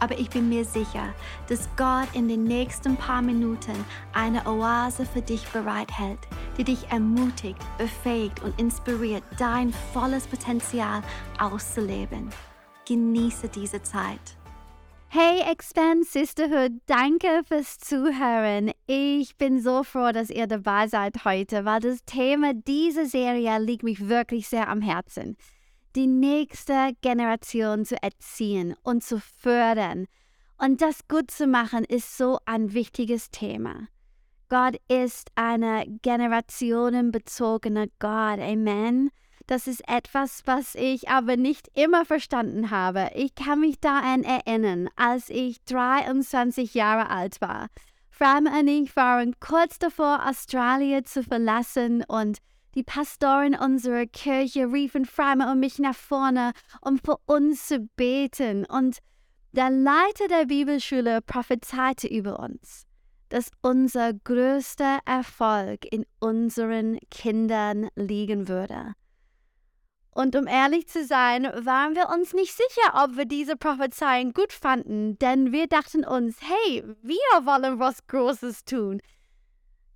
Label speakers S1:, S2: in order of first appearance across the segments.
S1: aber ich bin mir sicher, dass Gott in den nächsten paar Minuten eine Oase für dich bereithält, die dich ermutigt, befähigt und inspiriert, dein volles Potenzial auszuleben. Genieße diese Zeit.
S2: Hey Expand Sisterhood, danke fürs Zuhören. Ich bin so froh, dass ihr dabei seid heute, weil das Thema dieser Serie liegt mich wirklich sehr am Herzen. Die nächste Generation zu erziehen und zu fördern. Und das gut zu machen ist so ein wichtiges Thema. Gott ist eine generationenbezogene Gott. Amen. Das ist etwas, was ich aber nicht immer verstanden habe. Ich kann mich daran erinnern, als ich 23 Jahre alt war. Fram und ich waren kurz davor, Australien zu verlassen und die Pastoren unserer Kirche riefen Fram und mich nach vorne, um für uns zu beten. Und der Leiter der Bibelschule prophezeite über uns, dass unser größter Erfolg in unseren Kindern liegen würde. Und um ehrlich zu sein, waren wir uns nicht sicher, ob wir diese Prophezeiung gut fanden, denn wir dachten uns, hey, wir wollen was Großes tun.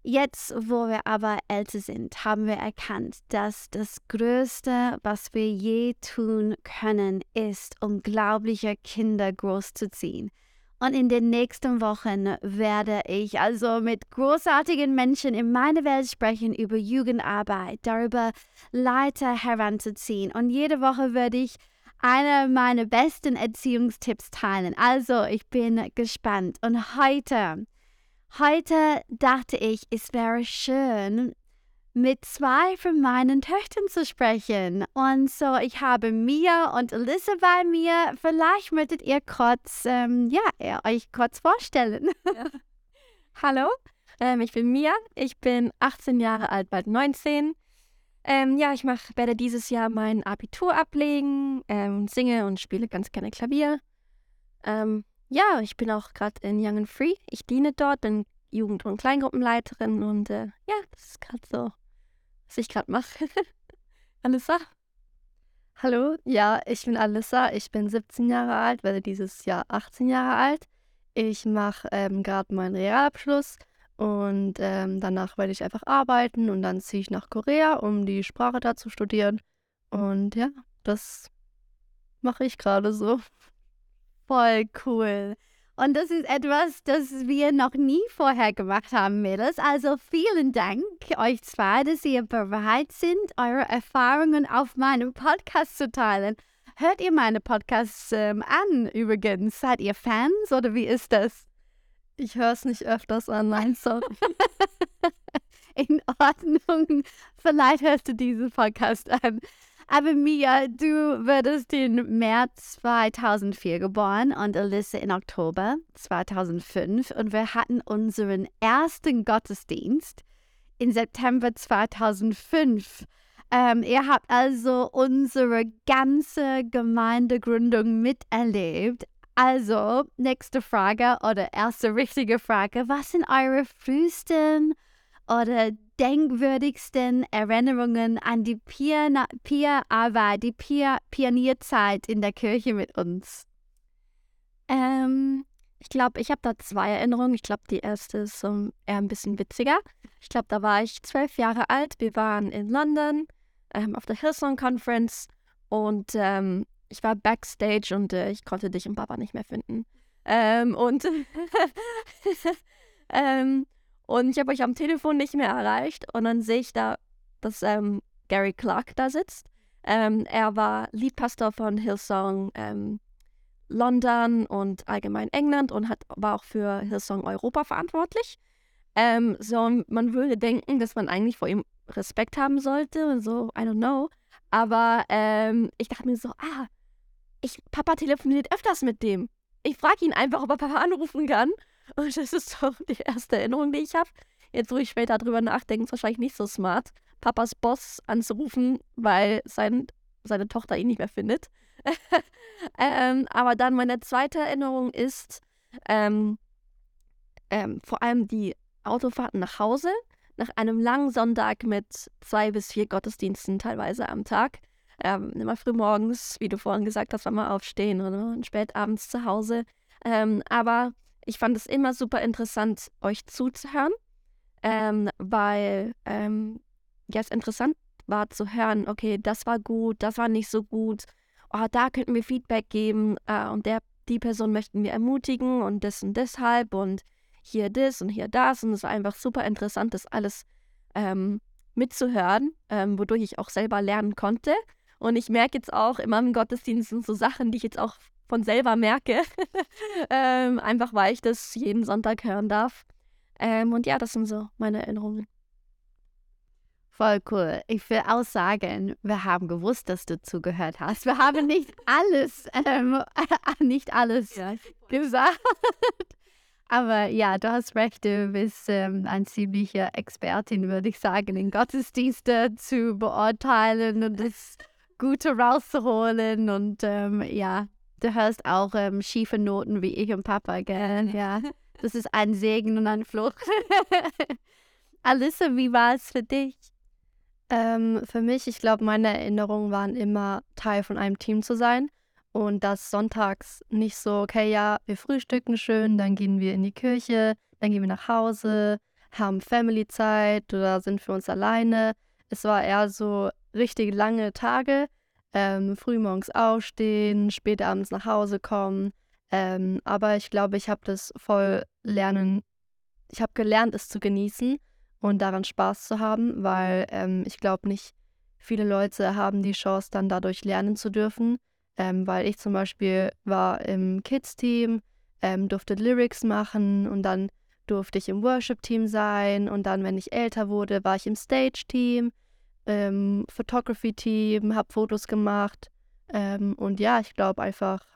S2: Jetzt, wo wir aber älter sind, haben wir erkannt, dass das Größte, was wir je tun können, ist, unglaubliche Kinder großzuziehen. Und in den nächsten Wochen werde ich also mit großartigen Menschen in meiner Welt sprechen über Jugendarbeit, darüber Leiter heranzuziehen. Und jede Woche werde ich eine meiner besten Erziehungstipps teilen. Also, ich bin gespannt. Und heute, heute dachte ich, es wäre schön, mit zwei von meinen Töchtern zu sprechen. Und so, ich habe Mia und Alyssa bei mir. Vielleicht möchtet ihr kurz, ähm, ja, euch kurz vorstellen. Ja.
S3: Hallo, ähm, ich bin Mia. Ich bin 18 Jahre alt, bald 19. Ähm, ja, ich mach, werde dieses Jahr mein Abitur ablegen, ähm, singe und spiele ganz gerne Klavier. Ähm, ja, ich bin auch gerade in Young and Free. Ich diene dort, bin Jugend- und Kleingruppenleiterin und äh, ja, das ist gerade so was ich gerade mache. Alissa?
S4: Hallo, ja, ich bin Alissa. Ich bin 17 Jahre alt, werde dieses Jahr 18 Jahre alt. Ich mache ähm, gerade meinen Realabschluss und ähm, danach werde ich einfach arbeiten und dann ziehe ich nach Korea, um die Sprache da zu studieren. Und ja, das mache ich gerade so.
S2: Voll cool. Und das ist etwas, das wir noch nie vorher gemacht haben, Mädels. Also vielen Dank euch zwei, dass ihr bereit sind, eure Erfahrungen auf meinem Podcast zu teilen. Hört ihr meine Podcasts ähm, an übrigens? Seid ihr Fans oder wie ist das?
S4: Ich höre es nicht öfters an, nein, sorry.
S2: In Ordnung. Vielleicht hörst du diesen Podcast an. Aber Mia, du wurdest im März 2004 geboren und Alyssa in Oktober 2005 und wir hatten unseren ersten Gottesdienst im September 2005. Ähm, ihr habt also unsere ganze Gemeindegründung miterlebt. Also, nächste Frage oder erste richtige Frage. Was sind eure frühesten oder denkwürdigsten Erinnerungen an die Peer-Arbeit, die Pionierzeit in der Kirche mit uns?
S3: Ähm, ich glaube, ich habe da zwei Erinnerungen. Ich glaube, die erste ist um, eher ein bisschen witziger. Ich glaube, da war ich zwölf Jahre alt. Wir waren in London ähm, auf der Hillsong Conference und ähm, ich war backstage und äh, ich konnte dich und Papa nicht mehr finden. Ähm, und ähm, und ich habe euch am Telefon nicht mehr erreicht. Und dann sehe ich da, dass ähm, Gary Clark da sitzt. Ähm, er war Leadpastor von Hillsong ähm, London und allgemein England und hat, war auch für Hillsong Europa verantwortlich. Ähm, so, man würde denken, dass man eigentlich vor ihm Respekt haben sollte und so, I don't know. Aber ähm, ich dachte mir so, ah, ich, Papa telefoniert öfters mit dem. Ich frage ihn einfach, ob er Papa anrufen kann. Und das ist so die erste Erinnerung, die ich habe. Jetzt, wo ich später drüber nachdenke, ist wahrscheinlich nicht so smart, Papas Boss anzurufen, weil sein seine Tochter ihn nicht mehr findet. ähm, aber dann meine zweite Erinnerung ist ähm, ähm, vor allem die Autofahrten nach Hause nach einem langen Sonntag mit zwei bis vier Gottesdiensten teilweise am Tag. Ähm, immer früh morgens, wie du vorhin gesagt hast, mal aufstehen und spät abends zu Hause. Ähm, aber ich fand es immer super interessant, euch zuzuhören, ähm, weil ähm, ja, es interessant war zu hören, okay, das war gut, das war nicht so gut, oh, da könnten wir Feedback geben. Äh, und der, die Person möchten wir ermutigen und das und deshalb und hier das und hier das. Und es war einfach super interessant, das alles ähm, mitzuhören, ähm, wodurch ich auch selber lernen konnte. Und ich merke jetzt auch in meinem Gottesdienst sind so Sachen, die ich jetzt auch von selber merke, ähm, einfach weil ich das jeden Sonntag hören darf. Ähm, und ja, das sind so meine Erinnerungen.
S2: Voll cool. Ich will auch sagen, wir haben gewusst, dass du zugehört hast. Wir haben nicht alles, ähm, nicht alles ja. gesagt. Aber ja, du hast recht, du bist ähm, ein ziemlicher Expertin, würde ich sagen, in Gottesdienste zu beurteilen und das Gute rauszuholen. Und ähm, ja, du hörst auch ähm, schiefe Noten wie ich und Papa, gell? Ja, das ist ein Segen und ein Fluch. Alissa, wie war es für dich?
S4: Ähm, für mich, ich glaube, meine Erinnerungen waren immer Teil von einem Team zu sein. Und das sonntags nicht so, okay, ja, wir frühstücken schön, dann gehen wir in die Kirche, dann gehen wir nach Hause, haben Family-Zeit oder sind für uns alleine. Es war eher so richtig lange Tage, ähm, frühmorgens aufstehen, spät abends nach Hause kommen. Ähm, aber ich glaube, ich habe das voll lernen, ich habe gelernt, es zu genießen und daran Spaß zu haben, weil ähm, ich glaube nicht, viele Leute haben die Chance, dann dadurch lernen zu dürfen. Ähm, weil ich zum Beispiel war im Kids-Team, ähm, durfte Lyrics machen und dann durfte ich im Worship-Team sein und dann, wenn ich älter wurde, war ich im Stage-Team, ähm, Photography-Team, habe Fotos gemacht ähm, und ja, ich glaube einfach,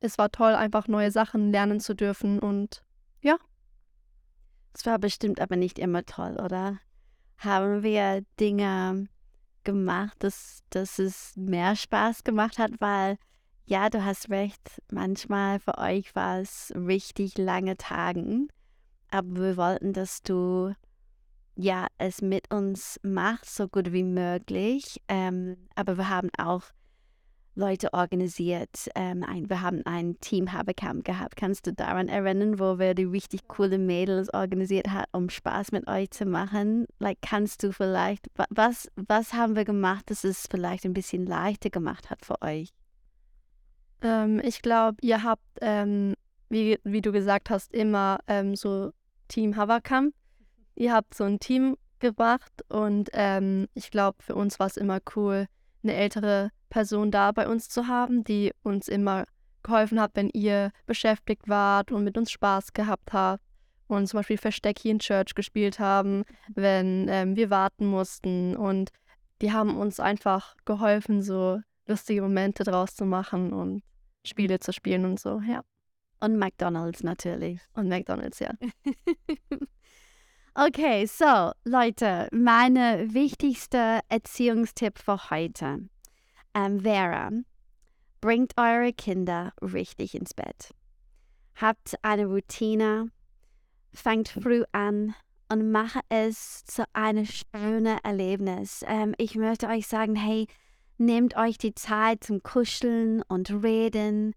S4: es war toll, einfach neue Sachen lernen zu dürfen und ja.
S2: Es war bestimmt aber nicht immer toll, oder? Haben wir Dinge gemacht, dass, dass es mehr Spaß gemacht hat, weil ja, du hast recht, manchmal für euch war es richtig lange Tagen, aber wir wollten, dass du ja es mit uns machst, so gut wie möglich. Ähm, aber wir haben auch Leute organisiert. Ähm, ein, wir haben ein Team Habercamp gehabt. Kannst du daran erinnern, wo wir die richtig coole Mädels organisiert haben, um Spaß mit euch zu machen? Like, kannst du vielleicht, was, was haben wir gemacht, dass es vielleicht ein bisschen leichter gemacht hat für euch?
S4: Ähm, ich glaube, ihr habt, ähm, wie, wie du gesagt hast, immer ähm, so Team Habercamp. Ihr habt so ein Team gebracht und ähm, ich glaube, für uns war es immer cool, eine ältere Person da bei uns zu haben, die uns immer geholfen hat, wenn ihr beschäftigt wart und mit uns Spaß gehabt habt und zum Beispiel Versteck hier in Church gespielt haben, wenn ähm, wir warten mussten. Und die haben uns einfach geholfen, so lustige Momente draus zu machen und Spiele zu spielen und so, ja.
S2: Und McDonalds natürlich.
S4: Und McDonalds, ja.
S2: okay, so Leute, meine wichtigste Erziehungstipp für heute ähm, wäre, bringt eure Kinder richtig ins Bett. Habt eine Routine, fangt früh an und mache es zu einem schönen Erlebnis. Ähm, ich möchte euch sagen, hey, nehmt euch die Zeit zum Kuscheln und Reden.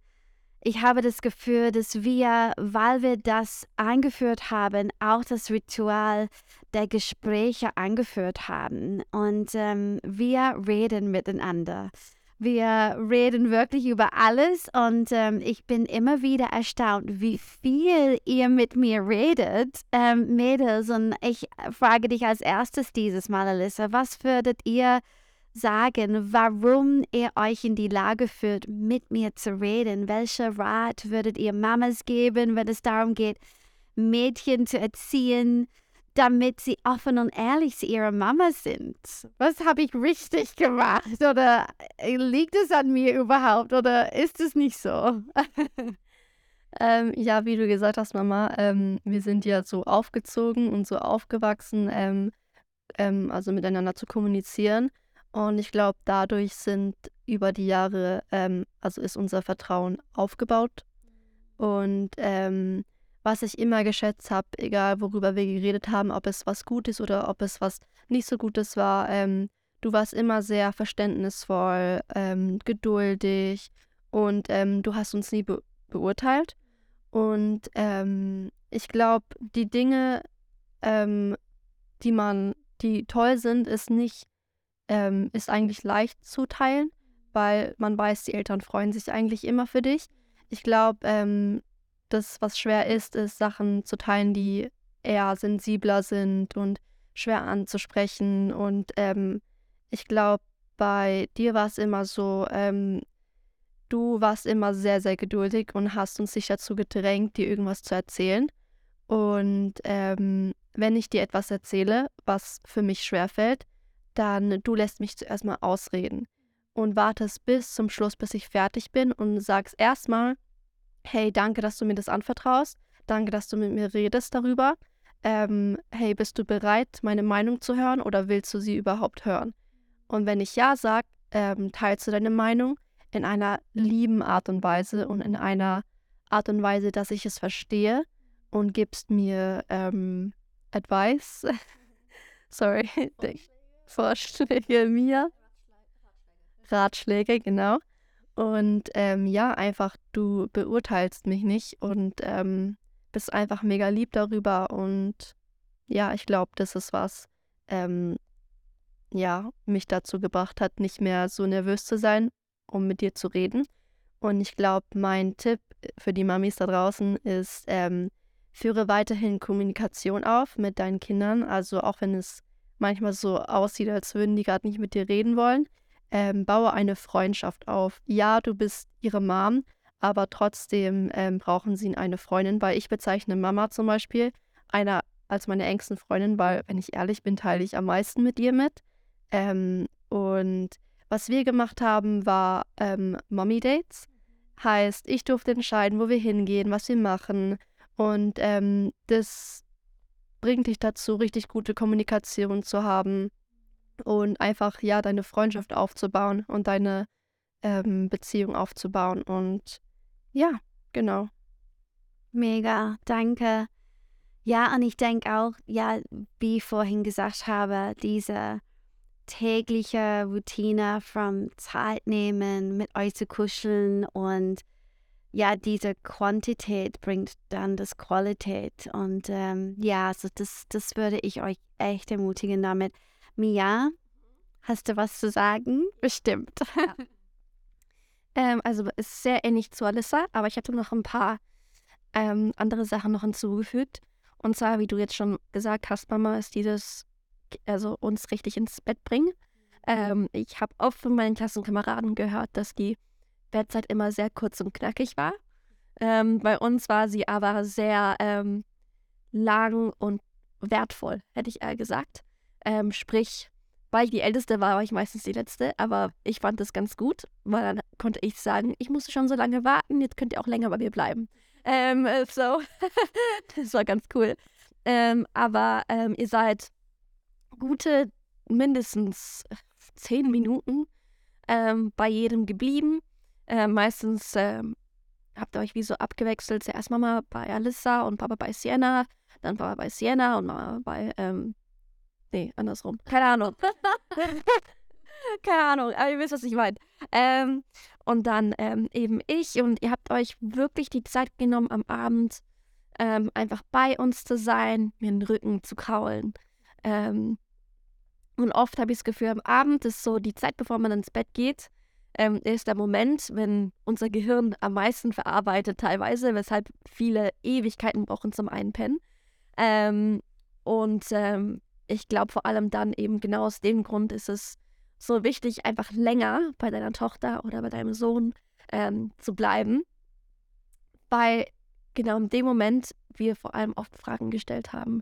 S2: Ich habe das Gefühl, dass wir, weil wir das eingeführt haben, auch das Ritual der Gespräche eingeführt haben. Und ähm, wir reden miteinander. Wir reden wirklich über alles und ähm, ich bin immer wieder erstaunt, wie viel ihr mit mir redet, ähm, Mädels. Und ich frage dich als erstes dieses Mal, Alyssa, was würdet ihr sagen, warum ihr euch in die Lage fühlt, mit mir zu reden? Welcher Rat würdet ihr Mamas geben, wenn es darum geht, Mädchen zu erziehen, damit sie offen und ehrlich zu ihrer Mama sind? Was habe ich richtig gemacht? Oder äh, liegt es an mir überhaupt? Oder ist es nicht so?
S4: ähm, ja, wie du gesagt hast, Mama, ähm, wir sind ja so aufgezogen und so aufgewachsen, ähm, ähm also miteinander zu kommunizieren. Und ich glaube, dadurch sind über die Jahre, ähm, also ist unser Vertrauen aufgebaut. Und ähm, was ich immer geschätzt habe, egal worüber wir geredet haben, ob es was Gutes oder ob es was nicht so Gutes war, ähm, du warst immer sehr verständnisvoll, ähm, geduldig und ähm, du hast uns nie be beurteilt. Und ähm, ich glaube, die Dinge, die man, die toll sind, ist nicht, ähm, ist eigentlich leicht zu teilen, weil man weiß, die Eltern freuen sich eigentlich immer für dich. Ich glaube, ähm, das, was schwer ist, ist Sachen zu teilen, die eher sensibler sind und schwer anzusprechen. Und ähm, ich glaube, bei dir war es immer so, ähm, du warst immer sehr, sehr geduldig und hast uns sich dazu gedrängt, dir irgendwas zu erzählen. Und ähm, wenn ich dir etwas erzähle, was für mich schwerfällt, dann du lässt mich zuerst mal ausreden und wartest bis zum Schluss, bis ich fertig bin und sagst erstmal, hey, danke, dass du mir das anvertraust, danke, dass du mit mir redest darüber. Ähm, hey, bist du bereit, meine Meinung zu hören oder willst du sie überhaupt hören? Und wenn ich ja sage, ähm, teilst du deine Meinung in einer lieben Art und Weise und in einer Art und Weise, dass ich es verstehe und gibst mir ähm, Advice. Sorry, Vorschläge mir. Ratschläge, genau. Und ähm, ja, einfach, du beurteilst mich nicht und ähm, bist einfach mega lieb darüber. Und ja, ich glaube, das ist was, ähm, ja, mich dazu gebracht hat, nicht mehr so nervös zu sein, um mit dir zu reden. Und ich glaube, mein Tipp für die Mamis da draußen ist, ähm, führe weiterhin Kommunikation auf mit deinen Kindern. Also auch wenn es manchmal so aussieht, als würden die gerade nicht mit dir reden wollen, ähm, baue eine Freundschaft auf. Ja, du bist ihre Mom, aber trotzdem ähm, brauchen sie eine Freundin, weil ich bezeichne Mama zum Beispiel einer als meine engsten Freundin, weil, wenn ich ehrlich bin, teile ich am meisten mit ihr mit. Ähm, und was wir gemacht haben, war ähm, Mommy Dates. Heißt, ich durfte entscheiden, wo wir hingehen, was wir machen. Und ähm, das bringt dich dazu, richtig gute Kommunikation zu haben und einfach ja deine Freundschaft aufzubauen und deine ähm, Beziehung aufzubauen. Und ja, genau.
S2: Mega, danke. Ja, und ich denke auch, ja, wie ich vorhin gesagt habe, diese tägliche Routine vom Zeit nehmen, mit euch zu kuscheln und ja, diese Quantität bringt dann das Qualität. Und ähm, ja, also das, das würde ich euch echt ermutigen damit. Mia, hast du was zu sagen?
S3: Bestimmt. Ja. ähm, also ist sehr ähnlich zu Alyssa, aber ich hatte noch ein paar ähm, andere Sachen noch hinzugefügt. Und zwar, wie du jetzt schon gesagt hast, Mama, ist dieses, also uns richtig ins Bett bringen. Ähm, ich habe oft von meinen Klassenkameraden gehört, dass die Bettzeit immer sehr kurz und knackig war. Ähm, bei uns war sie aber sehr ähm, lang und wertvoll, hätte ich eher gesagt. Ähm, sprich, weil ich die Älteste war, war ich meistens die Letzte, aber ich fand das ganz gut, weil dann konnte ich sagen, ich musste schon so lange warten, jetzt könnt ihr auch länger bei mir bleiben. Ähm, äh, so, das war ganz cool. Ähm, aber ähm, ihr seid gute mindestens zehn Minuten bei jedem geblieben. Äh, meistens ähm, habt ihr euch wie so abgewechselt. Zuerst Mama bei Alyssa und Papa bei Sienna, dann Papa bei Sienna und Mama bei ähm, Nee, andersrum. Keine Ahnung. Keine Ahnung, aber ihr wisst, was ich meine. Ähm, und dann ähm, eben ich und ihr habt euch wirklich die Zeit genommen, am Abend ähm, einfach bei uns zu sein, mir den Rücken zu kraulen. Ähm, und oft habe ich das Gefühl, am Abend ist so die Zeit, bevor man ins Bett geht, ähm, ist der Moment, wenn unser Gehirn am meisten verarbeitet, teilweise, weshalb viele Ewigkeiten brauchen zum Einpennen. Ähm, und ähm, ich glaube vor allem dann eben genau aus dem Grund ist es so wichtig, einfach länger bei deiner Tochter oder bei deinem Sohn ähm, zu bleiben, weil genau in dem Moment wir vor allem oft Fragen gestellt haben.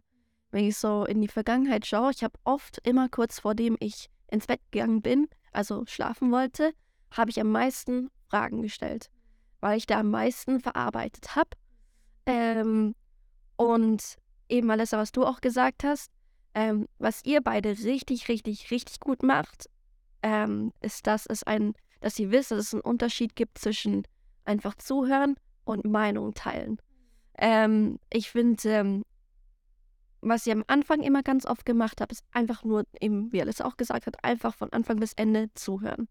S3: Wenn ich so in die Vergangenheit schaue, ich habe oft immer kurz vor dem ich ins Bett gegangen bin, also schlafen wollte, habe ich am meisten Fragen gestellt, weil ich da am meisten verarbeitet habe. Ähm, und eben alles, was du auch gesagt hast, ähm, was ihr beide richtig, richtig, richtig gut macht, ähm, ist, dass es ein, dass sie wissen, dass es einen Unterschied gibt zwischen einfach zuhören und Meinung teilen. Ähm, ich finde, ähm, was ich am Anfang immer ganz oft gemacht habe, ist einfach nur, eben, wie Alice auch gesagt hat, einfach von Anfang bis Ende zuhören.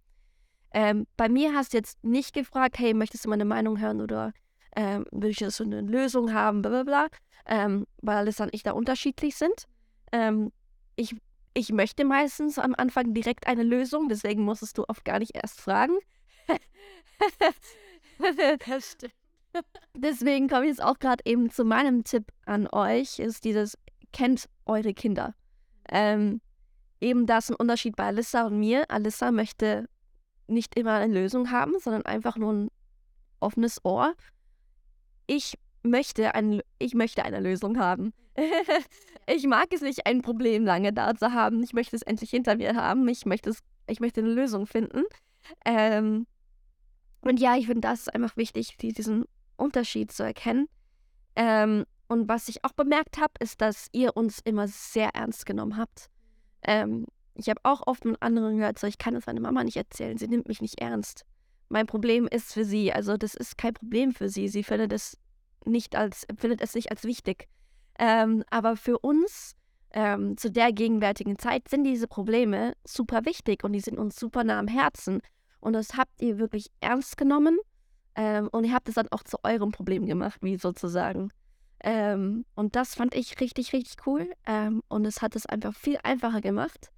S3: Ähm, bei mir hast du jetzt nicht gefragt, hey, möchtest du meine Meinung hören oder ähm, willst du eine Lösung haben, bla bla bla, ähm, weil Alice und ich da unterschiedlich sind. Ähm, ich, ich möchte meistens am Anfang direkt eine Lösung, deswegen musstest du oft gar nicht erst fragen. das stimmt. Deswegen komme ich jetzt auch gerade eben zu meinem Tipp an euch, ist dieses, kennt eure Kinder. Ähm, eben das ist ein Unterschied bei Alissa und mir. Alissa möchte nicht immer eine Lösung haben, sondern einfach nur ein offenes Ohr. Ich möchte, ein, ich möchte eine Lösung haben. ich mag es nicht, ein Problem lange da zu haben. Ich möchte es endlich hinter mir haben. Ich möchte, es, ich möchte eine Lösung finden. Ähm, und ja, ich finde, das einfach wichtig, diesen Unterschied zu erkennen. Ähm, und was ich auch bemerkt habe, ist, dass ihr uns immer sehr ernst genommen habt. Ähm, ich habe auch oft mit anderen gehört, so ich kann es meiner Mama nicht erzählen, sie nimmt mich nicht ernst. Mein Problem ist für sie, also das ist kein Problem für sie. Sie findet es nicht als, empfindet es nicht als wichtig. Ähm, aber für uns ähm, zu der gegenwärtigen Zeit sind diese Probleme super wichtig und die sind uns super nah am Herzen. Und das habt ihr wirklich ernst genommen ähm, und ihr habt es dann auch zu eurem Problem gemacht, wie sozusagen. Ähm, und das fand ich richtig, richtig cool. Ähm, und es hat es einfach viel einfacher gemacht,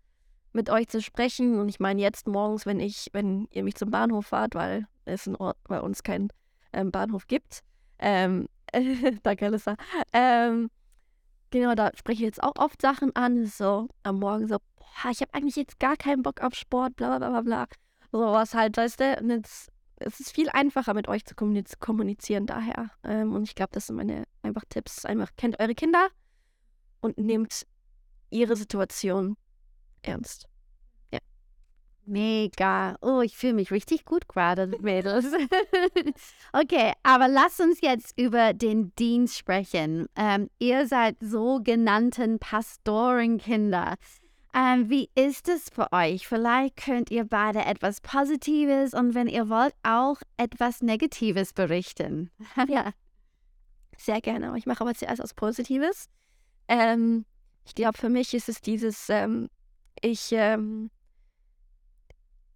S3: mit euch zu sprechen. Und ich meine, jetzt morgens, wenn ich, wenn ihr mich zum Bahnhof fahrt, weil es in Ort bei uns keinen ähm, Bahnhof gibt. Ähm, danke, Alissa. Ähm, genau, da spreche ich jetzt auch oft Sachen an. So am Morgen so, boah, ich habe eigentlich jetzt gar keinen Bock auf Sport, bla bla bla bla. So was halt, weißt du, und jetzt es ist viel einfacher, mit euch zu kommunizieren daher. Ähm, und ich glaube, das sind meine einfach Tipps. Einfach kennt eure Kinder und nehmt ihre Situation ernst. Ja.
S2: Mega. Oh, ich fühle mich richtig gut gerade, Mädels. okay, aber lasst uns jetzt über den Dienst sprechen. Ähm, ihr seid sogenannten Pastorenkinder. Ähm, wie ist es für euch? Vielleicht könnt ihr beide etwas Positives und wenn ihr wollt, auch etwas Negatives berichten.
S3: ja, sehr gerne. Ich mache aber zuerst was Positives. Ähm, ich glaube, für mich ist es dieses, ähm, ich, ähm,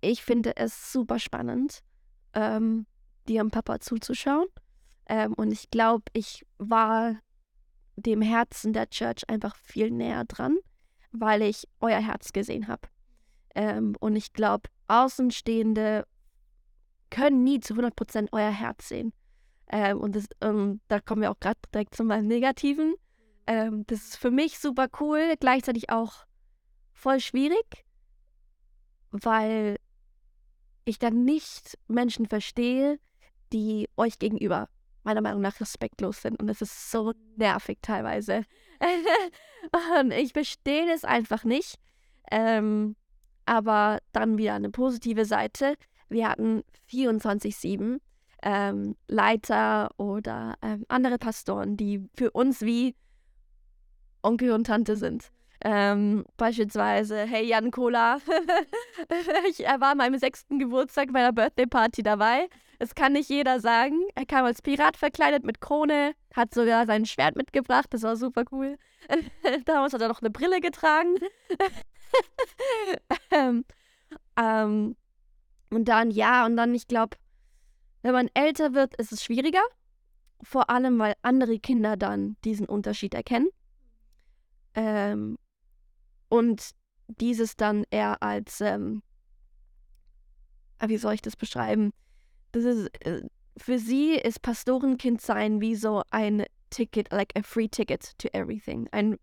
S3: ich finde es super spannend, ähm, dir und Papa zuzuschauen. Ähm, und ich glaube, ich war dem Herzen der Church einfach viel näher dran weil ich euer Herz gesehen habe. Ähm, und ich glaube, Außenstehende können nie zu 100% euer Herz sehen. Ähm, und das, ähm, da kommen wir auch gerade direkt zu meinem Negativen. Ähm, das ist für mich super cool, gleichzeitig auch voll schwierig, weil ich dann nicht Menschen verstehe, die euch gegenüber meiner Meinung nach respektlos sind. Und es ist so nervig teilweise. und ich verstehe es einfach nicht. Ähm, aber dann wieder eine positive Seite. Wir hatten 24-7 ähm, Leiter oder ähm, andere Pastoren, die für uns wie Onkel und Tante sind. Ähm, beispielsweise, hey Jan Cola, ich, er war an meinem sechsten Geburtstag bei der Birthday Party dabei. Das kann nicht jeder sagen. Er kam als Pirat verkleidet mit Krone, hat sogar sein Schwert mitgebracht, das war super cool. Damals hat er noch eine Brille getragen. ähm, ähm, und dann, ja, und dann, ich glaube, wenn man älter wird, ist es schwieriger. Vor allem, weil andere Kinder dann diesen Unterschied erkennen. Ähm, und dieses dann eher als, ähm, ah, wie soll ich das beschreiben? Das ist, äh, für sie ist Pastorenkind sein wie so ein Ticket, like a free ticket to everything. Ein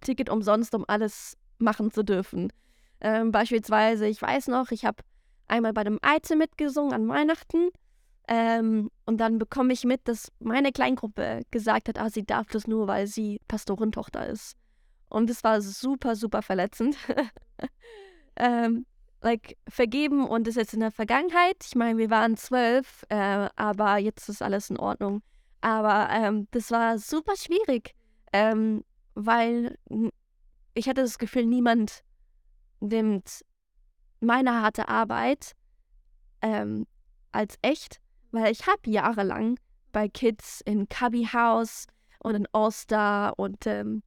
S3: Ticket umsonst, um alles machen zu dürfen. Ähm, beispielsweise, ich weiß noch, ich habe einmal bei dem Eize mitgesungen an Weihnachten. Ähm, und dann bekomme ich mit, dass meine Kleingruppe gesagt hat, ah, sie darf das nur, weil sie Pastorentochter ist. Und es war super, super verletzend. ähm, like, vergeben und ist jetzt in der Vergangenheit. Ich meine, wir waren zwölf, äh, aber jetzt ist alles in Ordnung. Aber ähm, das war super schwierig, ähm, weil ich hatte das Gefühl, niemand nimmt meine harte Arbeit ähm, als echt, weil ich habe jahrelang bei Kids in Cubby House und in All-Star und ähm,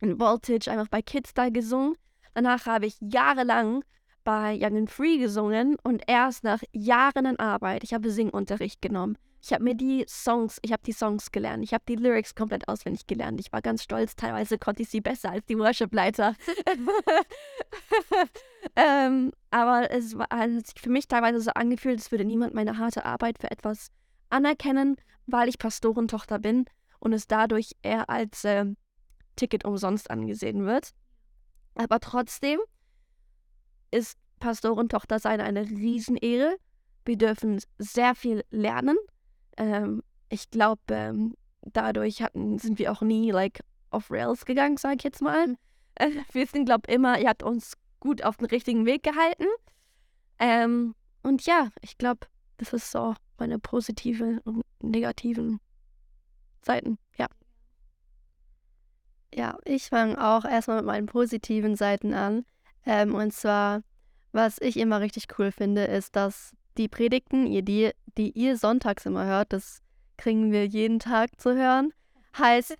S3: Voltage einfach bei Kids da gesungen. Danach habe ich jahrelang bei Young and Free gesungen und erst nach Jahren an Arbeit, ich habe Singunterricht genommen. Ich habe mir die Songs, ich habe die Songs gelernt, ich habe die Lyrics komplett auswendig gelernt. Ich war ganz stolz, teilweise konnte ich sie besser als die Worship-Leiter. ähm, aber es war hat sich für mich teilweise so angefühlt, als würde niemand meine harte Arbeit für etwas anerkennen, weil ich Pastorentochter bin und es dadurch eher als äh, Ticket umsonst angesehen wird. Aber trotzdem ist Pastorentochter sein eine Riesenehre. Wir dürfen sehr viel lernen. Ähm, ich glaube, ähm, dadurch hatten, sind wir auch nie like off Rails gegangen, sage ich jetzt mal. Äh, wir sind, glaube ich, immer, ihr habt uns gut auf den richtigen Weg gehalten. Ähm, und ja, ich glaube, das ist so meine positiven und negativen Seiten. Ja.
S4: Ich fange auch erstmal mit meinen positiven Seiten an. Ähm, und zwar, was ich immer richtig cool finde, ist, dass die Predigten, die, die ihr sonntags immer hört, das kriegen wir jeden Tag zu hören, heißt,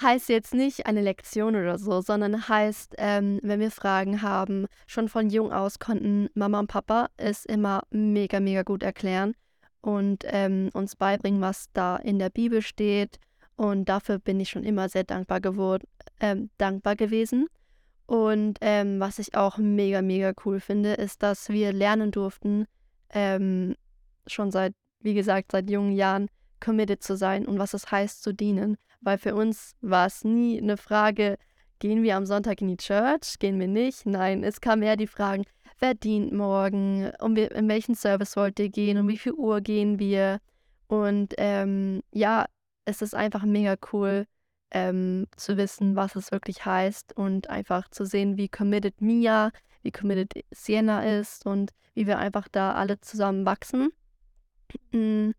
S4: heißt jetzt nicht eine Lektion oder so, sondern heißt, ähm, wenn wir Fragen haben, schon von jung aus konnten Mama und Papa es immer mega, mega gut erklären und ähm, uns beibringen, was da in der Bibel steht. Und dafür bin ich schon immer sehr dankbar geworden, ähm, dankbar gewesen. Und ähm, was ich auch mega, mega cool finde, ist, dass wir lernen durften, ähm, schon seit, wie gesagt, seit jungen Jahren committed zu sein und was es heißt zu dienen. Weil für uns war es nie eine Frage, gehen wir am Sonntag in die Church, gehen wir nicht? Nein, es kam eher die Fragen, wer dient morgen, um in welchen Service wollt ihr gehen, um wie viel Uhr gehen wir. Und ähm, ja, es ist einfach mega cool ähm, zu wissen, was es wirklich heißt und einfach zu sehen, wie committed Mia, wie committed Sienna ist und wie wir einfach da alle zusammen wachsen. Mm,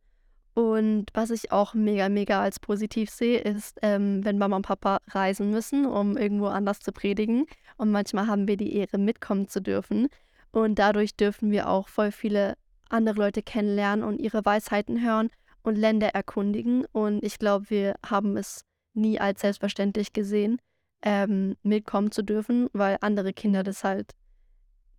S4: und was ich auch mega, mega als positiv sehe, ist, ähm, wenn Mama und Papa reisen müssen, um irgendwo anders zu predigen. Und manchmal haben wir die Ehre, mitkommen zu dürfen. Und dadurch dürfen wir auch voll viele andere Leute kennenlernen und ihre Weisheiten hören und Länder erkundigen. Und ich glaube, wir haben es nie als selbstverständlich gesehen, ähm, mitkommen zu dürfen, weil andere Kinder das halt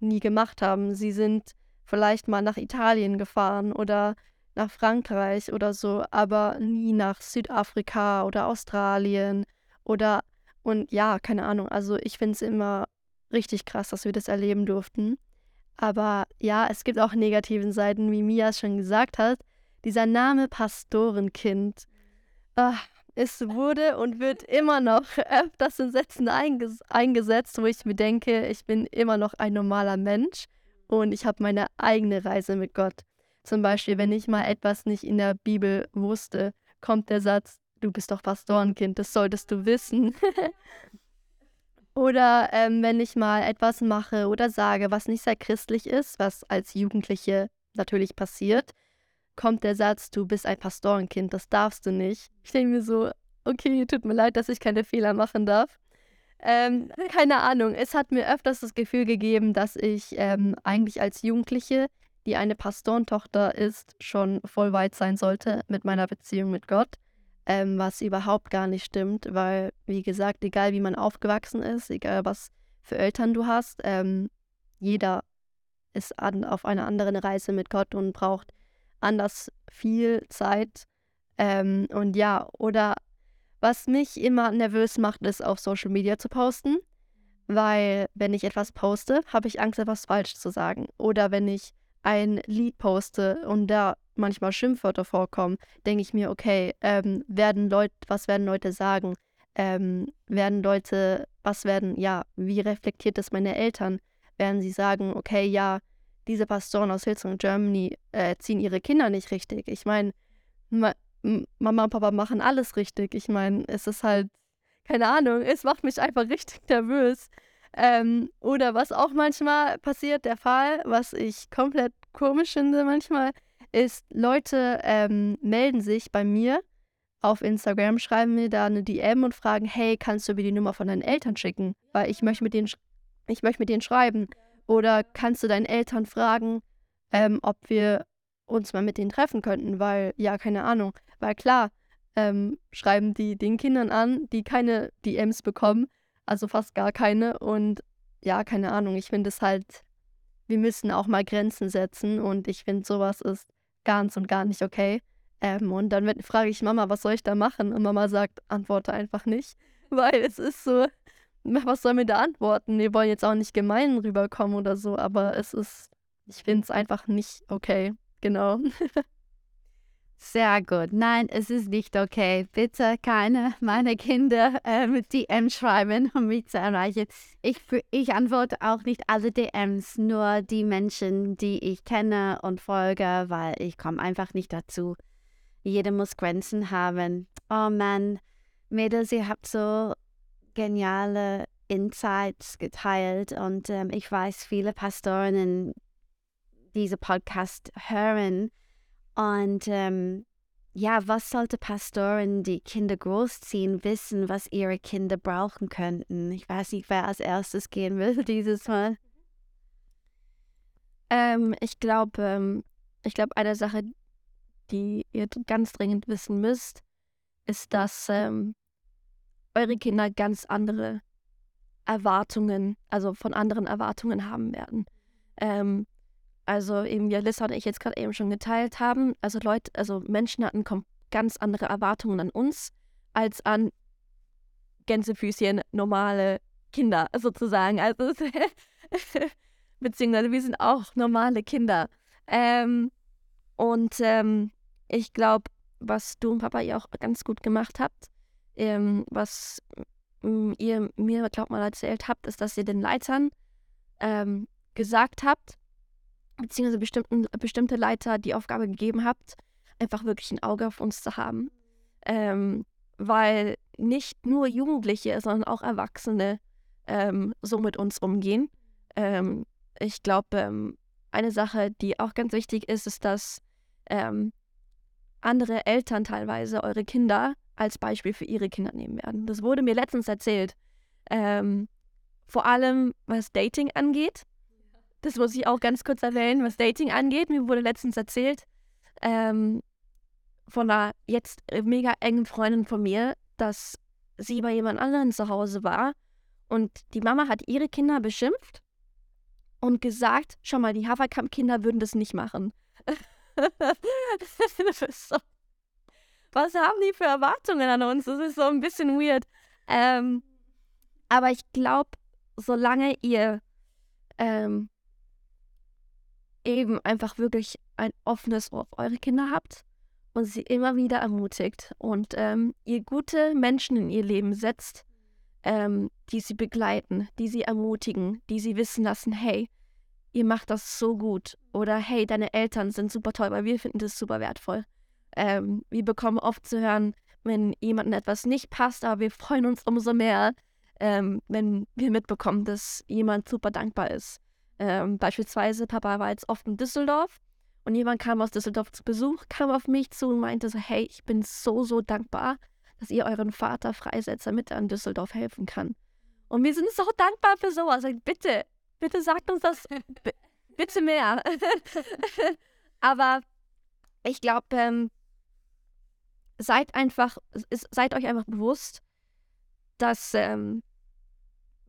S4: nie gemacht haben. Sie sind vielleicht mal nach Italien gefahren oder nach Frankreich oder so, aber nie nach Südafrika oder Australien oder und ja, keine Ahnung. Also ich finde es immer richtig krass, dass wir das erleben durften. Aber ja, es gibt auch negativen Seiten, wie Mia es schon gesagt hat. Dieser Name Pastorenkind. Ach, es wurde und wird immer noch öfters in Sätzen einges eingesetzt, wo ich mir denke, ich bin immer noch ein normaler Mensch und ich habe meine eigene Reise mit Gott. Zum Beispiel, wenn ich mal etwas nicht in der Bibel wusste, kommt der Satz, du bist doch Pastorenkind, das solltest du wissen. oder ähm, wenn ich mal etwas mache oder sage, was nicht sehr christlich ist, was als Jugendliche natürlich passiert, kommt der Satz, du bist ein Pastorenkind, das darfst du nicht. Ich denke mir so, okay, tut mir leid, dass ich keine Fehler machen darf. Ähm, keine Ahnung, es hat mir öfters das Gefühl gegeben, dass ich ähm, eigentlich als Jugendliche, die eine Pastorentochter ist, schon voll weit sein sollte mit meiner Beziehung mit Gott. Ähm, was überhaupt gar nicht stimmt, weil, wie gesagt, egal wie man aufgewachsen ist, egal was für Eltern du hast, ähm, jeder ist an, auf einer anderen Reise mit Gott und braucht anders viel Zeit. Ähm, und ja, oder was mich immer nervös macht, ist auf Social Media zu posten, weil wenn ich etwas poste, habe ich Angst, etwas falsch zu sagen. Oder wenn ich ein Lied poste und da manchmal Schimpfwörter vorkommen, denke ich mir, okay, ähm, werden Leute, was werden Leute sagen? Ähm, werden Leute, was werden, ja, wie reflektiert das meine Eltern? Werden sie sagen, okay, ja, diese Pastoren aus Hillsong Germany äh, ziehen ihre Kinder nicht richtig. Ich meine, ma Mama und Papa machen alles richtig. Ich meine, es ist halt, keine Ahnung, es macht mich einfach richtig nervös. Ähm, oder was auch manchmal passiert, der Fall, was ich komplett komisch finde manchmal, ist, Leute ähm, melden sich bei mir auf Instagram, schreiben mir da eine DM und fragen, hey, kannst du mir die Nummer von deinen Eltern schicken? Weil ich möchte mit denen, ich möchte mit denen schreiben. Oder kannst du deinen Eltern fragen, ähm, ob wir uns mal mit denen treffen könnten? Weil, ja, keine Ahnung. Weil klar, ähm, schreiben die den Kindern an, die keine DMs bekommen, also fast gar keine. Und ja, keine Ahnung, ich finde es halt, wir müssen auch mal Grenzen setzen und ich finde, sowas ist ganz und gar nicht okay. Ähm, und dann frage ich Mama, was soll ich da machen? Und Mama sagt, antworte einfach nicht. Weil es ist so, was sollen wir da antworten? Wir wollen jetzt auch nicht gemein rüberkommen oder so, aber es ist, ich finde es einfach nicht okay. Genau.
S2: Sehr gut. Nein, es ist nicht okay. Bitte keine meiner Kinder äh, mit DM schreiben, um mich zu erreichen. Ich, ich antworte auch nicht alle DMs, nur die Menschen, die ich kenne und folge, weil ich komme einfach nicht dazu. Jeder muss Grenzen haben. Oh Mann, Mädels, ihr habt so geniale Insights geteilt und ähm, ich weiß, viele Pastorinnen diese Podcast hören und ähm, ja, was sollte Pastoren, die Kinder großziehen, wissen, was ihre Kinder brauchen könnten? Ich weiß nicht, wer als erstes gehen will dieses Mal.
S3: Ähm, ich glaube, ähm, ich glaube, eine Sache, die ihr ganz dringend wissen müsst, ist, dass ähm, eure Kinder ganz andere Erwartungen, also von anderen Erwartungen haben werden. Ähm, also eben wie Alyssa und ich jetzt gerade eben schon geteilt haben, also Leute, also Menschen hatten ganz andere Erwartungen an uns als an Gänsefüßchen normale Kinder sozusagen. Also beziehungsweise wir sind auch normale Kinder. Ähm, und ähm, ich glaube, was du und Papa ihr auch ganz gut gemacht habt, ähm, was ihr mir, glaubt mal, erzählt habt, ist, dass ihr den Leitern ähm, gesagt habt, beziehungsweise bestimmten, bestimmte Leiter die Aufgabe gegeben habt, einfach wirklich ein Auge auf uns zu haben. Ähm, weil nicht nur Jugendliche, sondern auch Erwachsene ähm, so mit uns umgehen. Ähm, ich glaube, ähm, eine Sache, die auch ganz wichtig ist, ist, dass ähm, andere Eltern teilweise eure Kinder als Beispiel für ihre Kinder nehmen werden. Das wurde mir letztens erzählt. Ähm, vor allem was Dating angeht. Das muss ich auch ganz kurz erwähnen, was Dating angeht. Mir wurde letztens erzählt ähm, von einer jetzt mega engen Freundin von mir, dass sie bei jemand anderem zu Hause war und die Mama hat ihre Kinder beschimpft und gesagt, schau mal, die Haferkamp-Kinder würden das nicht machen. so. Was haben die für Erwartungen an uns? Das ist so ein bisschen weird. Ähm, aber ich glaube, solange ihr ähm, eben einfach wirklich ein offenes Ohr auf eure Kinder habt und sie immer wieder ermutigt und ähm, ihr gute Menschen in ihr Leben setzt, ähm, die sie begleiten, die sie ermutigen, die sie wissen lassen, hey, ihr macht das so gut oder hey, deine Eltern sind super toll, weil wir finden das super wertvoll. Ähm, wir bekommen oft zu hören, wenn jemandem etwas nicht passt, aber wir freuen uns umso mehr, ähm, wenn wir mitbekommen, dass jemand super dankbar ist. Ähm, beispielsweise, Papa war jetzt oft in Düsseldorf und jemand kam aus Düsseldorf zu Besuch, kam auf mich zu und meinte so, hey, ich bin so, so dankbar, dass ihr euren Vater Freisetzer mit an Düsseldorf helfen kann. Und wir sind so dankbar für sowas. Bitte, bitte sagt uns das, bitte mehr. Aber ich glaube, ähm, seid einfach, seid euch einfach bewusst, dass ähm,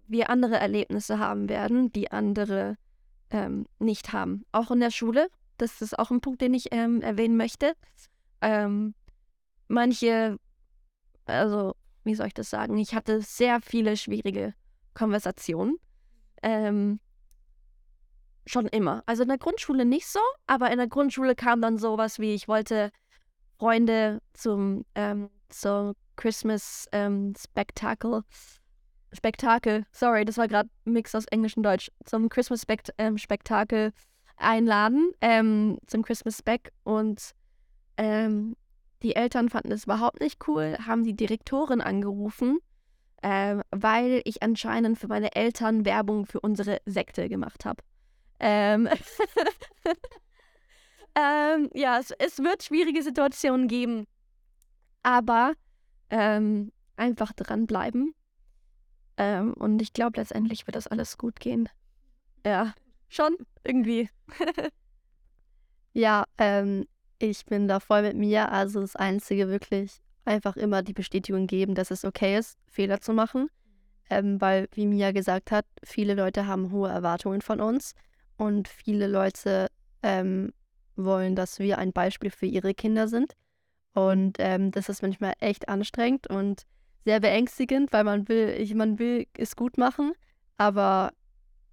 S3: wir andere Erlebnisse haben werden, die andere ähm, nicht haben. Auch in der Schule, das ist auch ein Punkt, den ich ähm, erwähnen möchte. Ähm, manche, also wie soll ich das sagen, ich hatte sehr viele schwierige Konversationen. Ähm, schon immer. Also in der Grundschule nicht so, aber in der Grundschule kam dann sowas wie, ich wollte Freunde zum, ähm, zum Christmas ähm, Spektakel Spektakel, sorry, das war gerade Mix aus Englisch und Deutsch, zum Christmas Spekt ähm, Spektakel einladen, ähm, zum Christmas Spec und ähm, die Eltern fanden es überhaupt nicht cool, haben die Direktorin angerufen, äh, weil ich anscheinend für meine Eltern Werbung für unsere Sekte gemacht habe. Ähm, ähm, ja, es, es, wird schwierige Situationen geben, aber ähm, einfach dranbleiben ähm, und ich glaube, letztendlich wird das alles gut gehen. Ja. schon irgendwie.
S4: Ja, ähm, ich bin da voll mit mir. Also das Einzige wirklich einfach immer die Bestätigung geben, dass es okay ist, Fehler zu machen. Ähm, weil, wie Mia gesagt hat, viele Leute haben hohe Erwartungen von uns und viele Leute ähm, wollen, dass wir ein Beispiel für ihre Kinder sind. Und ähm, das ist manchmal echt anstrengend und sehr beängstigend, weil man will, man will es gut machen, aber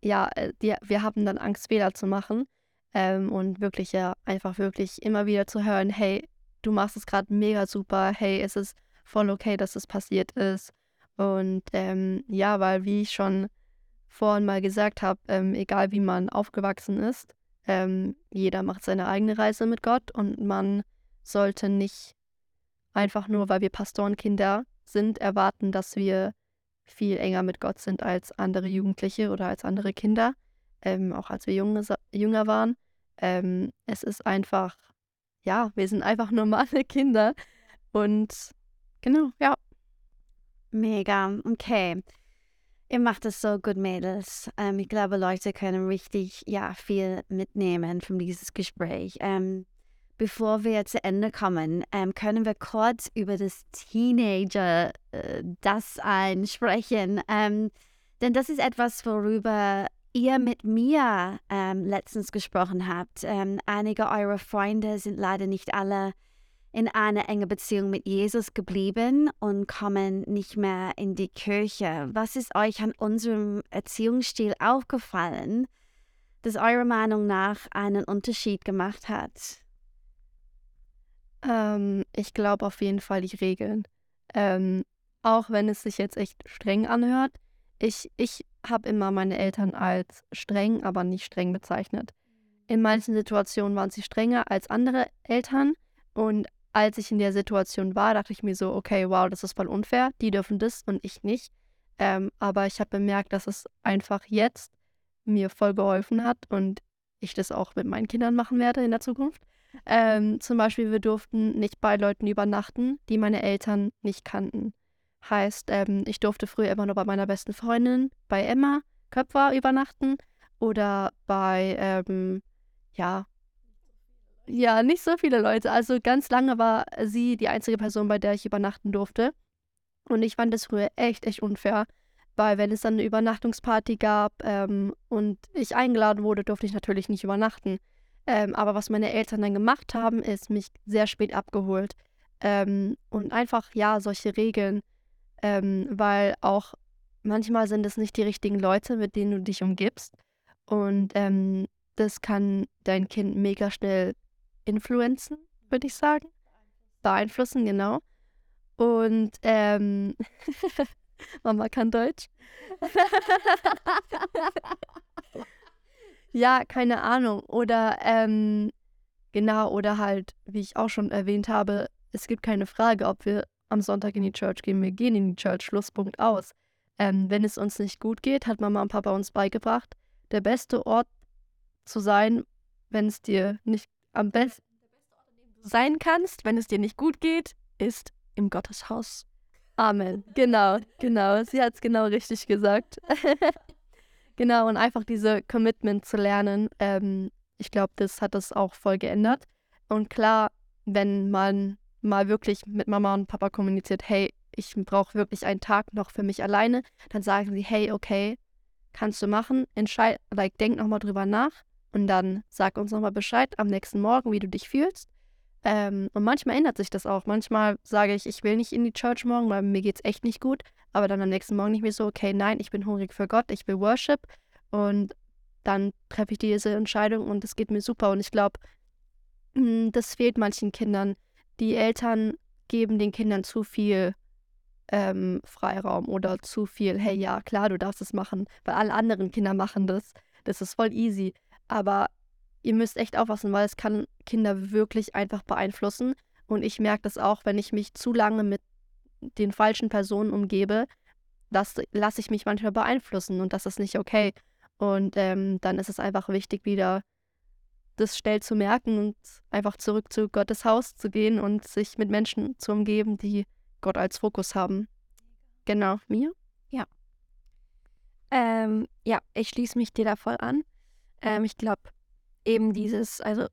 S4: ja, äh, die, wir haben dann Angst, Fehler zu machen. Ähm, und wirklich ja, einfach wirklich immer wieder zu hören, hey, du machst es gerade mega super, hey, es ist voll okay, dass es passiert ist. Und ähm, ja, weil wie ich schon vorhin mal gesagt habe, ähm, egal wie man aufgewachsen ist, ähm, jeder macht seine eigene Reise mit Gott und man sollte nicht einfach nur, weil wir Pastorenkinder sind, erwarten, dass wir viel enger mit Gott sind als andere Jugendliche oder als andere Kinder, ähm, auch als wir junge, jünger waren. Ähm, es ist einfach, ja, wir sind einfach normale Kinder und genau, ja.
S2: Mega, okay. Ihr macht es so gut, Mädels. Ähm, ich glaube, Leute können richtig ja, viel mitnehmen von dieses Gespräch. Ähm, bevor wir zu Ende kommen, ähm, können wir kurz über das Teenager-Dasein äh, sprechen. Ähm, denn das ist etwas, worüber ihr mit mir ähm, letztens gesprochen habt. Ähm, einige eurer Freunde sind leider nicht alle in einer engen Beziehung mit Jesus geblieben und kommen nicht mehr in die Kirche. Was ist euch an unserem Erziehungsstil aufgefallen, das eurer Meinung nach einen Unterschied gemacht hat?
S4: Ähm, ich glaube auf jeden Fall die Regeln. Ähm, auch wenn es sich jetzt echt streng anhört. Ich, ich habe immer meine Eltern als streng, aber nicht streng bezeichnet. In manchen Situationen waren sie strenger als andere Eltern. Und als ich in der Situation war, dachte ich mir so, okay, wow, das ist voll unfair. Die dürfen das und ich nicht. Ähm, aber ich habe bemerkt, dass es einfach jetzt mir voll geholfen hat und ich das auch mit meinen Kindern machen werde in der Zukunft. Ähm, zum Beispiel, wir durften nicht bei Leuten übernachten, die meine Eltern nicht kannten. Heißt, ähm, ich durfte früher immer nur bei meiner besten Freundin, bei Emma Köpfer übernachten oder bei, ähm, ja, ja, nicht so viele Leute. Also ganz lange war sie die einzige Person, bei der ich übernachten durfte. Und ich fand das früher echt, echt unfair, weil wenn es dann eine Übernachtungsparty gab ähm, und ich eingeladen wurde, durfte ich natürlich nicht übernachten. Ähm, aber was meine Eltern dann gemacht haben, ist mich sehr spät abgeholt. Ähm, und einfach, ja, solche Regeln, ähm, weil auch manchmal sind es nicht die richtigen Leute, mit denen du dich umgibst. Und ähm, das kann dein Kind mega schnell influenzen, würde ich sagen. Beeinflussen, genau. Und ähm, Mama kann Deutsch. ja, keine Ahnung. Oder ähm, genau, oder halt, wie ich auch schon erwähnt habe, es gibt keine Frage, ob wir am Sonntag in die Church gehen. Wir gehen in die Church, Schlusspunkt aus. Ähm, wenn es uns nicht gut geht, hat Mama und Papa uns beigebracht, der beste Ort zu sein, wenn es dir nicht am besten
S3: sein kannst, wenn es dir nicht gut geht, ist im Gotteshaus.
S4: Amen. Genau, genau. Sie hat es genau richtig gesagt. genau, und einfach diese Commitment zu lernen. Ähm, ich glaube, das hat das auch voll geändert. Und klar, wenn man mal wirklich mit Mama und Papa kommuniziert, hey, ich brauche wirklich einen Tag noch für mich alleine, dann sagen sie, hey, okay, kannst du machen, entscheid, like, denk nochmal drüber nach und dann sag uns nochmal Bescheid am nächsten Morgen, wie du dich fühlst. Ähm, und manchmal ändert sich das auch. Manchmal sage ich, ich will nicht in die Church morgen, weil mir geht es echt nicht gut. Aber dann am nächsten Morgen nicht mehr so, okay, nein, ich bin hungrig für Gott, ich will Worship. Und dann treffe ich diese Entscheidung und es geht mir super. Und ich glaube, hm, das fehlt manchen Kindern. Die Eltern geben den Kindern zu viel ähm, Freiraum oder zu viel, hey, ja, klar, du darfst es machen, weil alle anderen Kinder machen das. Das ist voll easy. Aber ihr müsst echt aufpassen, weil es kann Kinder wirklich einfach beeinflussen. Und ich merke das auch, wenn ich mich zu lange mit den falschen Personen umgebe, das lasse ich mich manchmal beeinflussen und das ist nicht okay. Und ähm, dann ist es einfach wichtig, wieder das schnell zu merken und einfach zurück zu Gottes Haus zu gehen und sich mit Menschen zu umgeben, die Gott als Fokus haben. Genau, mir?
S3: Ja. Ähm, ja, ich schließe mich dir da voll an. Ähm, ich glaube, eben dieses, also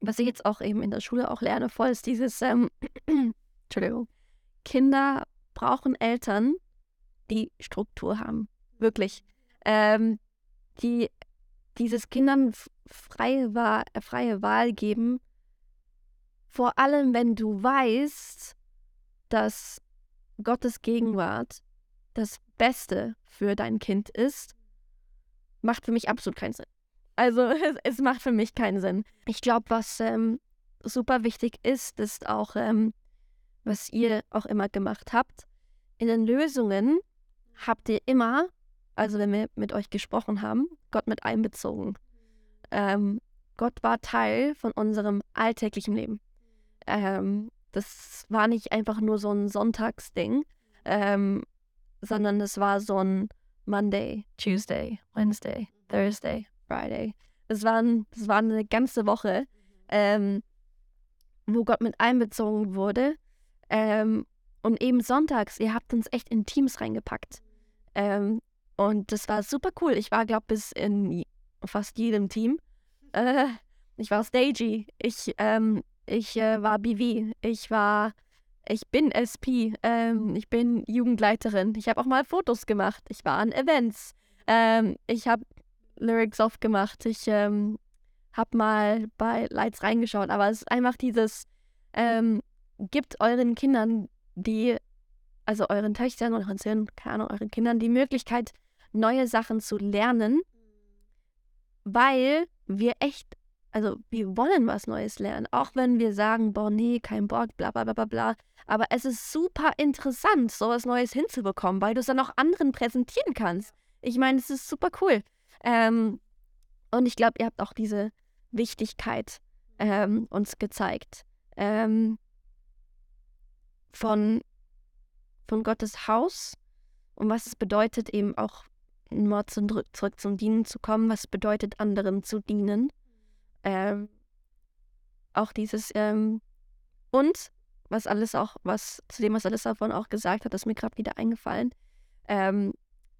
S3: was ich jetzt auch eben in der Schule auch lerne, voll ist dieses, ähm, Entschuldigung, Kinder brauchen Eltern, die Struktur haben. Wirklich. Ähm, die dieses Kindern freie äh, freie Wahl geben, vor allem wenn du weißt, dass Gottes Gegenwart das Beste für dein Kind ist, macht für mich absolut keinen Sinn. Also es, es macht für mich keinen Sinn. Ich glaube, was ähm, super wichtig ist, ist auch, ähm, was ihr auch immer gemacht habt. In den Lösungen habt ihr immer, also wenn wir mit euch gesprochen haben, Gott mit einbezogen. Ähm, Gott war Teil von unserem alltäglichen Leben. Ähm, das war nicht einfach nur so ein Sonntagsding, ähm, sondern es war so ein Monday, Tuesday, Wednesday, Thursday, Friday. Es war, das war eine ganze Woche, ähm, wo Gott mit einbezogen wurde. Ähm, und eben sonntags, ihr habt uns echt in Teams reingepackt. Ähm, und das war super cool. Ich war, glaube ich, bis in fast jedem Team. Äh, ich war Stagey. Ich, ähm, ich äh, war BV. Ich war, ich bin SP. Ähm, ich bin Jugendleiterin. Ich habe auch mal Fotos gemacht. Ich war an Events. Ähm, ich habe Lyrics aufgemacht. Ich ähm, habe mal bei Lights reingeschaut. Aber es ist einfach dieses, ähm, gibt euren Kindern die, also euren Töchtern, euren Söhnen, keine Ahnung, euren Kindern die Möglichkeit, neue Sachen zu lernen, weil wir echt, also wir wollen was Neues lernen, auch wenn wir sagen, boah, nee, kein Bock, bla bla bla bla. Aber es ist super interessant, sowas Neues hinzubekommen, weil du es dann auch anderen präsentieren kannst. Ich meine, es ist super cool. Ähm, und ich glaube, ihr habt auch diese Wichtigkeit ähm, uns gezeigt. Ähm, von, von Gottes Haus und was es bedeutet, eben auch immer zurück zum Dienen zu kommen, was bedeutet, anderen zu dienen. Ähm, auch dieses, ähm, und was alles auch, was zu dem, was alles davon auch gesagt hat, ist mir gerade wieder eingefallen. Ähm,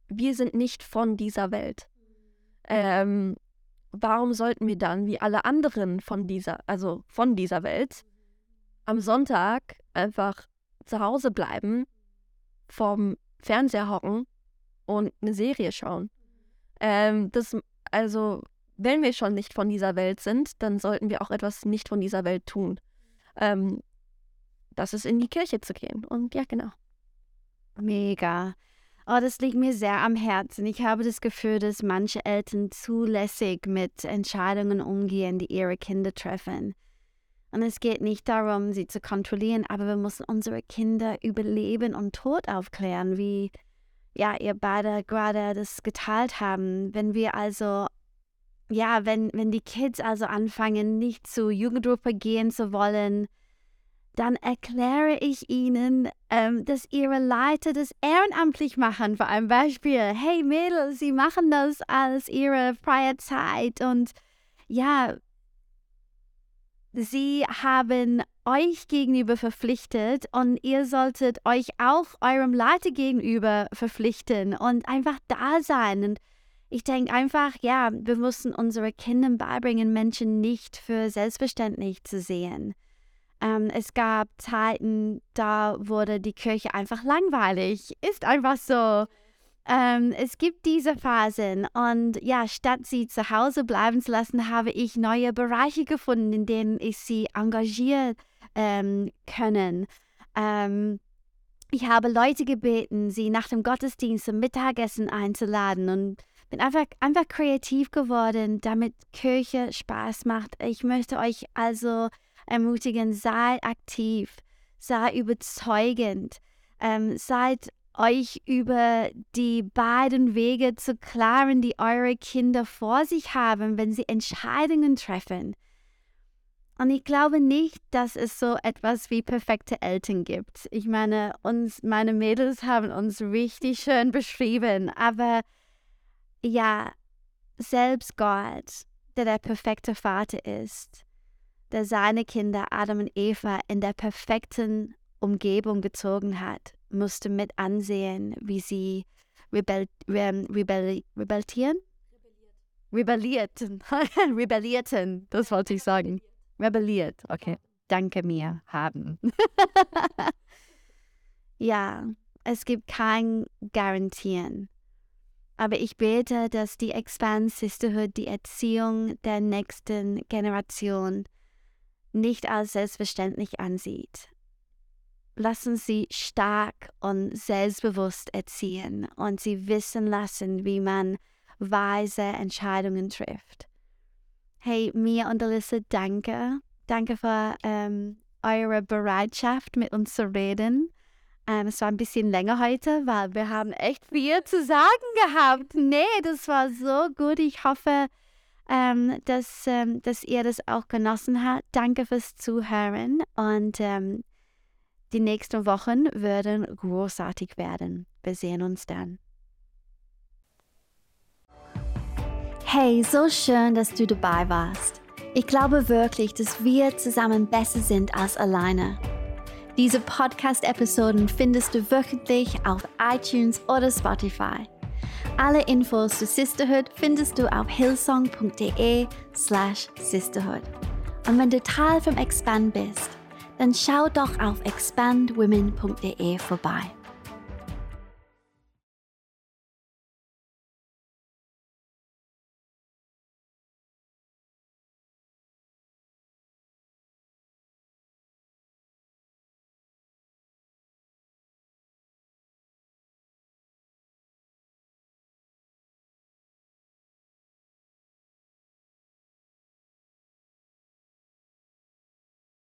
S3: wir sind nicht von dieser Welt. Ähm, warum sollten wir dann, wie alle anderen von dieser, also von dieser Welt, am Sonntag einfach zu Hause bleiben, vorm Fernseher hocken und eine Serie schauen. Ähm, das, also, wenn wir schon nicht von dieser Welt sind, dann sollten wir auch etwas nicht von dieser Welt tun. Ähm, das ist in die Kirche zu gehen. Und ja, genau.
S2: Mega. Oh, das liegt mir sehr am Herzen. Ich habe das Gefühl, dass manche Eltern zulässig mit Entscheidungen umgehen, die ihre Kinder treffen. Und es geht nicht darum, sie zu kontrollieren, aber wir müssen unsere Kinder über Leben und Tod aufklären, wie ja, ihr beide gerade das geteilt haben. Wenn wir also, ja, wenn, wenn die Kids also anfangen, nicht zur Jugendgruppe gehen zu wollen, dann erkläre ich ihnen, ähm, dass ihre Leiter das ehrenamtlich machen. Vor einem Beispiel, hey Mädels, sie machen das als ihre freie Zeit und ja, Sie haben euch gegenüber verpflichtet und ihr solltet euch auch eurem Leiter gegenüber verpflichten und einfach da sein. Und ich denke einfach, ja, wir müssen unsere Kinder beibringen, Menschen nicht für selbstverständlich zu sehen. Ähm, es gab Zeiten, da wurde die Kirche einfach langweilig. Ist einfach so. Ähm, es gibt diese Phasen und ja, statt sie zu Hause bleiben zu lassen, habe ich neue Bereiche gefunden, in denen ich sie engagieren ähm, können. Ähm, ich habe Leute gebeten, sie nach dem Gottesdienst zum Mittagessen einzuladen und bin einfach, einfach kreativ geworden, damit Kirche Spaß macht. Ich möchte euch also ermutigen, seid aktiv, seid überzeugend, ähm, seid euch über die beiden Wege zu klaren, die eure Kinder vor sich haben, wenn sie Entscheidungen treffen. Und ich glaube nicht, dass es so etwas wie perfekte Eltern gibt. Ich meine, uns, meine Mädels haben uns richtig schön beschrieben, aber ja, selbst Gott, der der perfekte Vater ist, der seine Kinder Adam und Eva in der perfekten Umgebung gezogen hat, musste mit ansehen, wie sie rebell, rebell, rebellieren. rebellierten, rebellierten, das wollte ich sagen. Rebelliert, okay. Danke mir haben. ja, es gibt kein Garantien. Aber ich bete, dass die Expand Sisterhood die Erziehung der nächsten Generation nicht als selbstverständlich ansieht. Lassen Sie stark und selbstbewusst erziehen und Sie wissen lassen, wie man weise Entscheidungen trifft. Hey, Mia und Alyssa, danke. Danke für ähm, eure Bereitschaft, mit uns zu reden. Ähm, es war ein bisschen länger heute, weil wir haben echt viel zu sagen gehabt. Nee, das war so gut. Ich hoffe, ähm, dass, ähm, dass ihr das auch genossen habt. Danke fürs Zuhören und ähm, die nächsten Wochen werden großartig werden. Wir sehen uns dann.
S1: Hey, so schön, dass du dabei warst. Ich glaube wirklich, dass wir zusammen besser sind als alleine. Diese Podcast-Episoden findest du wöchentlich auf iTunes oder Spotify. Alle Infos zu Sisterhood findest du auf hillsong.de slash sisterhood. Und wenn du Teil vom Expand bist, dann schau doch auf expandwomen.de vorbei.